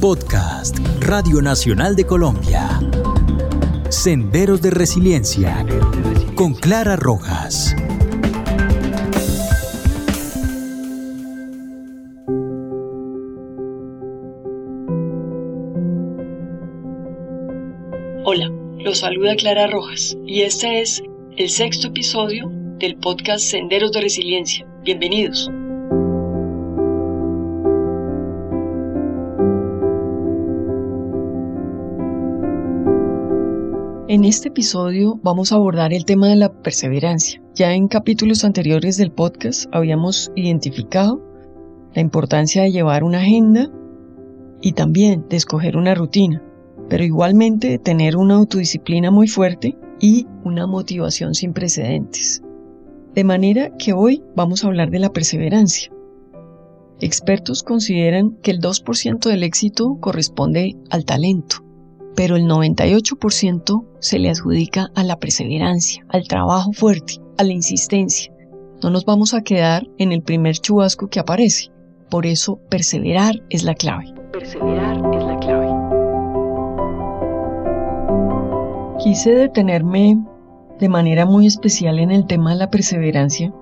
Podcast Radio Nacional de Colombia. Senderos de Resiliencia con Clara Rojas. Hola, los saluda Clara Rojas y este es el sexto episodio del podcast Senderos de Resiliencia. Bienvenidos. En este episodio vamos a abordar el tema de la perseverancia. Ya en capítulos anteriores del podcast habíamos identificado la importancia de llevar una agenda y también de escoger una rutina, pero igualmente de tener una autodisciplina muy fuerte y una motivación sin precedentes. De manera que hoy vamos a hablar de la perseverancia. Expertos consideran que el 2% del éxito corresponde al talento pero el 98% se le adjudica a la perseverancia, al trabajo fuerte, a la insistencia. No nos vamos a quedar en el primer chubasco que aparece. Por eso, perseverar es la clave. Perseverar es la clave. Quise detenerme de manera muy especial en el tema de la perseverancia,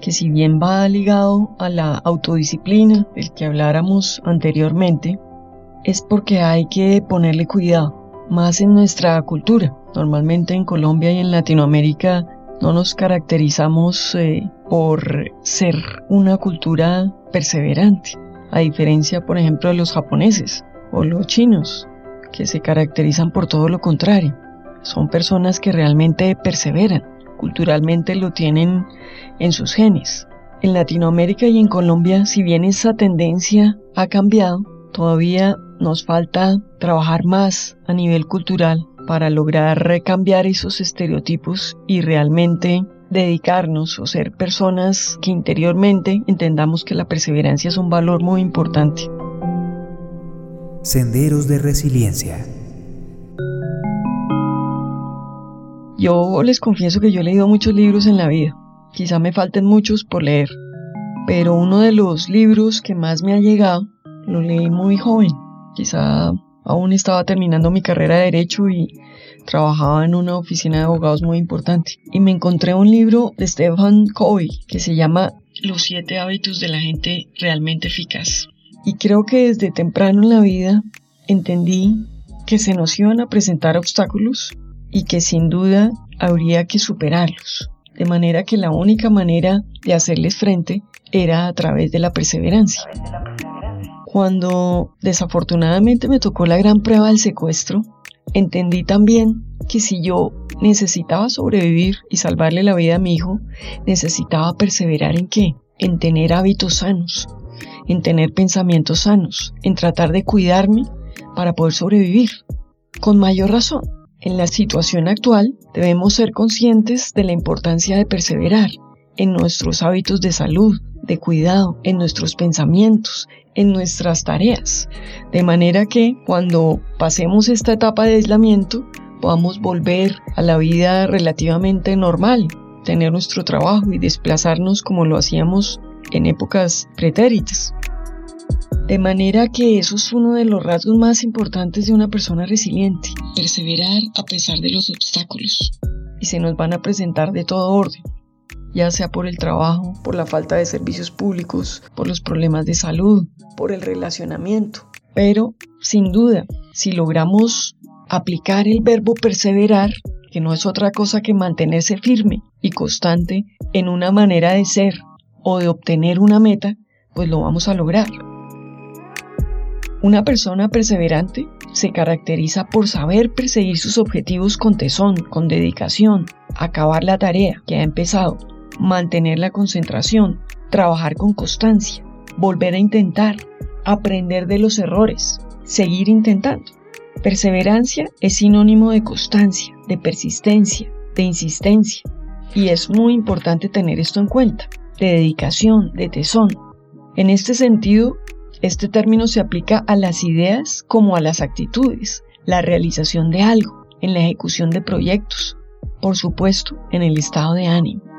que si bien va ligado a la autodisciplina, del que habláramos anteriormente, es porque hay que ponerle cuidado, más en nuestra cultura. Normalmente en Colombia y en Latinoamérica no nos caracterizamos eh, por ser una cultura perseverante, a diferencia, por ejemplo, de los japoneses o los chinos, que se caracterizan por todo lo contrario. Son personas que realmente perseveran, culturalmente lo tienen en sus genes. En Latinoamérica y en Colombia, si bien esa tendencia ha cambiado, todavía nos falta trabajar más a nivel cultural para lograr cambiar esos estereotipos y realmente dedicarnos o ser personas que interiormente entendamos que la perseverancia es un valor muy importante. Senderos de resiliencia. Yo les confieso que yo he leído muchos libros en la vida. Quizá me falten muchos por leer. Pero uno de los libros que más me ha llegado lo leí muy joven Quizá aún estaba terminando mi carrera de derecho y trabajaba en una oficina de abogados muy importante. Y me encontré un libro de Stephen Covey que se llama Los siete hábitos de la gente realmente eficaz. Y creo que desde temprano en la vida entendí que se nos iban a presentar obstáculos y que sin duda habría que superarlos. De manera que la única manera de hacerles frente era a través de la perseverancia. Cuando desafortunadamente me tocó la gran prueba del secuestro, entendí también que si yo necesitaba sobrevivir y salvarle la vida a mi hijo, necesitaba perseverar en qué? En tener hábitos sanos, en tener pensamientos sanos, en tratar de cuidarme para poder sobrevivir. Con mayor razón, en la situación actual debemos ser conscientes de la importancia de perseverar en nuestros hábitos de salud, de cuidado, en nuestros pensamientos, en nuestras tareas, de manera que cuando pasemos esta etapa de aislamiento podamos volver a la vida relativamente normal, tener nuestro trabajo y desplazarnos como lo hacíamos en épocas pretéritas. De manera que eso es uno de los rasgos más importantes de una persona resiliente, perseverar a pesar de los obstáculos. Y se nos van a presentar de todo orden ya sea por el trabajo, por la falta de servicios públicos, por los problemas de salud, por el relacionamiento. Pero, sin duda, si logramos aplicar el verbo perseverar, que no es otra cosa que mantenerse firme y constante en una manera de ser o de obtener una meta, pues lo vamos a lograr. Una persona perseverante se caracteriza por saber perseguir sus objetivos con tesón, con dedicación, acabar la tarea que ha empezado mantener la concentración, trabajar con constancia, volver a intentar, aprender de los errores, seguir intentando. Perseverancia es sinónimo de constancia, de persistencia, de insistencia. Y es muy importante tener esto en cuenta, de dedicación, de tesón. En este sentido, este término se aplica a las ideas como a las actitudes, la realización de algo, en la ejecución de proyectos, por supuesto, en el estado de ánimo.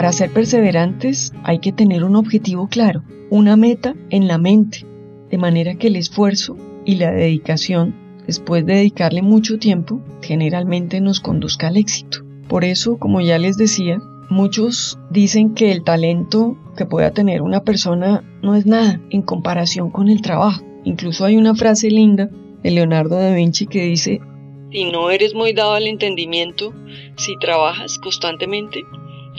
Para ser perseverantes hay que tener un objetivo claro, una meta en la mente, de manera que el esfuerzo y la dedicación, después de dedicarle mucho tiempo, generalmente nos conduzca al éxito. Por eso, como ya les decía, muchos dicen que el talento que pueda tener una persona no es nada en comparación con el trabajo. Incluso hay una frase linda de Leonardo da Vinci que dice, si no eres muy dado al entendimiento, si trabajas constantemente,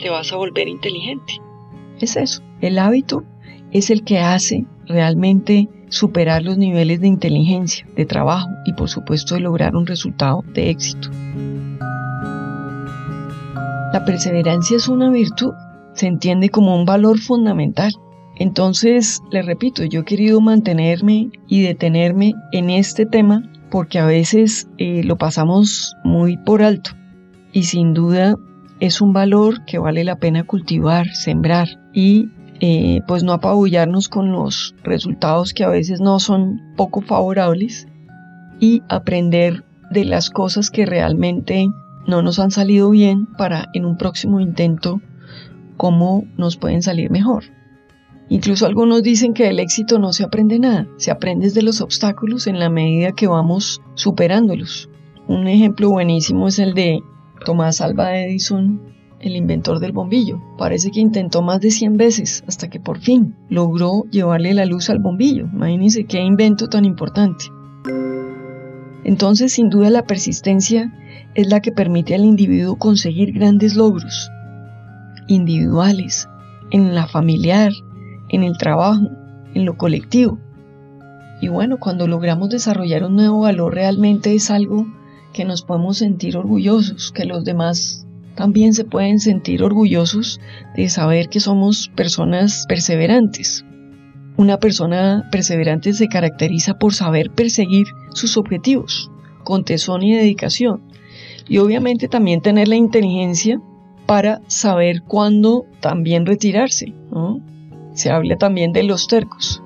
te vas a volver inteligente. Es eso, el hábito es el que hace realmente superar los niveles de inteligencia, de trabajo y por supuesto de lograr un resultado de éxito. La perseverancia es una virtud, se entiende como un valor fundamental. Entonces, le repito, yo he querido mantenerme y detenerme en este tema porque a veces eh, lo pasamos muy por alto y sin duda es un valor que vale la pena cultivar, sembrar y eh, pues no apabullarnos con los resultados que a veces no son poco favorables y aprender de las cosas que realmente no nos han salido bien para en un próximo intento cómo nos pueden salir mejor. Incluso algunos dicen que del éxito no se aprende nada, se aprende de los obstáculos en la medida que vamos superándolos. Un ejemplo buenísimo es el de Tomás Alva Edison, el inventor del bombillo. Parece que intentó más de 100 veces hasta que por fin logró llevarle la luz al bombillo. Imagínense qué invento tan importante. Entonces, sin duda, la persistencia es la que permite al individuo conseguir grandes logros individuales, en la familiar, en el trabajo, en lo colectivo. Y bueno, cuando logramos desarrollar un nuevo valor realmente es algo que nos podemos sentir orgullosos, que los demás también se pueden sentir orgullosos de saber que somos personas perseverantes. Una persona perseverante se caracteriza por saber perseguir sus objetivos con tesón y dedicación y obviamente también tener la inteligencia para saber cuándo también retirarse. Se habla también de los tercos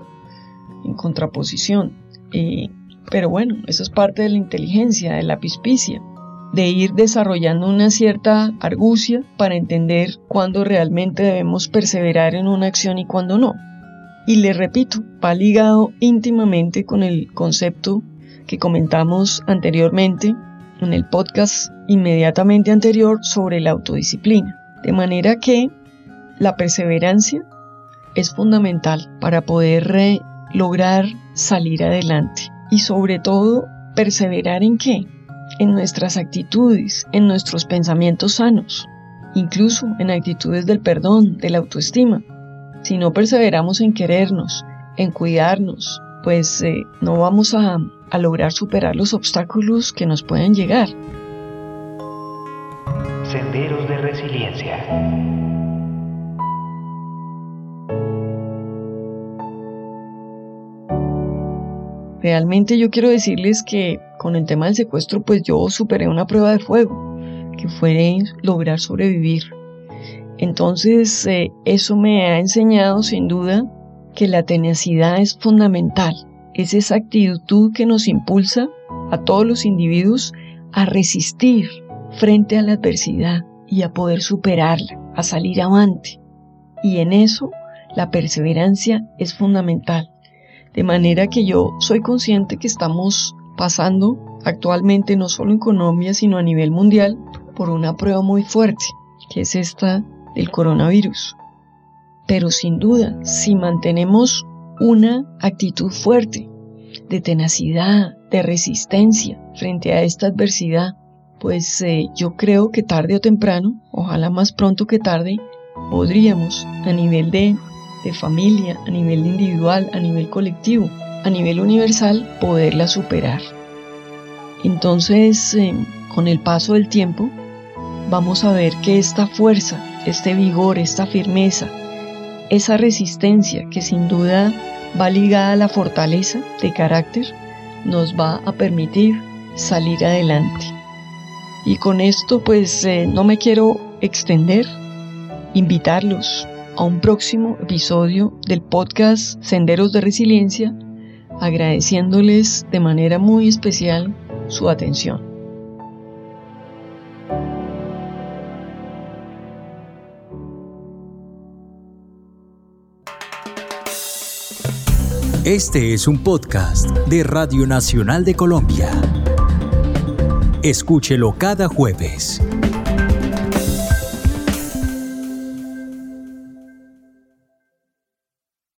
en contraposición. Eh, pero bueno, eso es parte de la inteligencia, de la pispicia, de ir desarrollando una cierta argucia para entender cuándo realmente debemos perseverar en una acción y cuándo no. Y le repito, va ligado íntimamente con el concepto que comentamos anteriormente en el podcast inmediatamente anterior sobre la autodisciplina. De manera que la perseverancia es fundamental para poder lograr salir adelante y sobre todo perseverar en qué? En nuestras actitudes, en nuestros pensamientos sanos, incluso en actitudes del perdón, de la autoestima. Si no perseveramos en querernos, en cuidarnos, pues eh, no vamos a, a lograr superar los obstáculos que nos pueden llegar. Senderos de resiliencia. Realmente yo quiero decirles que con el tema del secuestro pues yo superé una prueba de fuego, que fue lograr sobrevivir. Entonces eh, eso me ha enseñado sin duda que la tenacidad es fundamental. Es esa actitud que nos impulsa a todos los individuos a resistir frente a la adversidad y a poder superarla, a salir avante. Y en eso la perseverancia es fundamental. De manera que yo soy consciente que estamos pasando actualmente no solo en Colombia, sino a nivel mundial, por una prueba muy fuerte, que es esta del coronavirus. Pero sin duda, si mantenemos una actitud fuerte, de tenacidad, de resistencia frente a esta adversidad, pues eh, yo creo que tarde o temprano, ojalá más pronto que tarde, podríamos a nivel de de familia, a nivel individual, a nivel colectivo, a nivel universal, poderla superar. Entonces, eh, con el paso del tiempo, vamos a ver que esta fuerza, este vigor, esta firmeza, esa resistencia que sin duda va ligada a la fortaleza de carácter, nos va a permitir salir adelante. Y con esto pues eh, no me quiero extender, invitarlos a un próximo episodio del podcast Senderos de Resiliencia, agradeciéndoles de manera muy especial su atención. Este es un podcast de Radio Nacional de Colombia. Escúchelo cada jueves.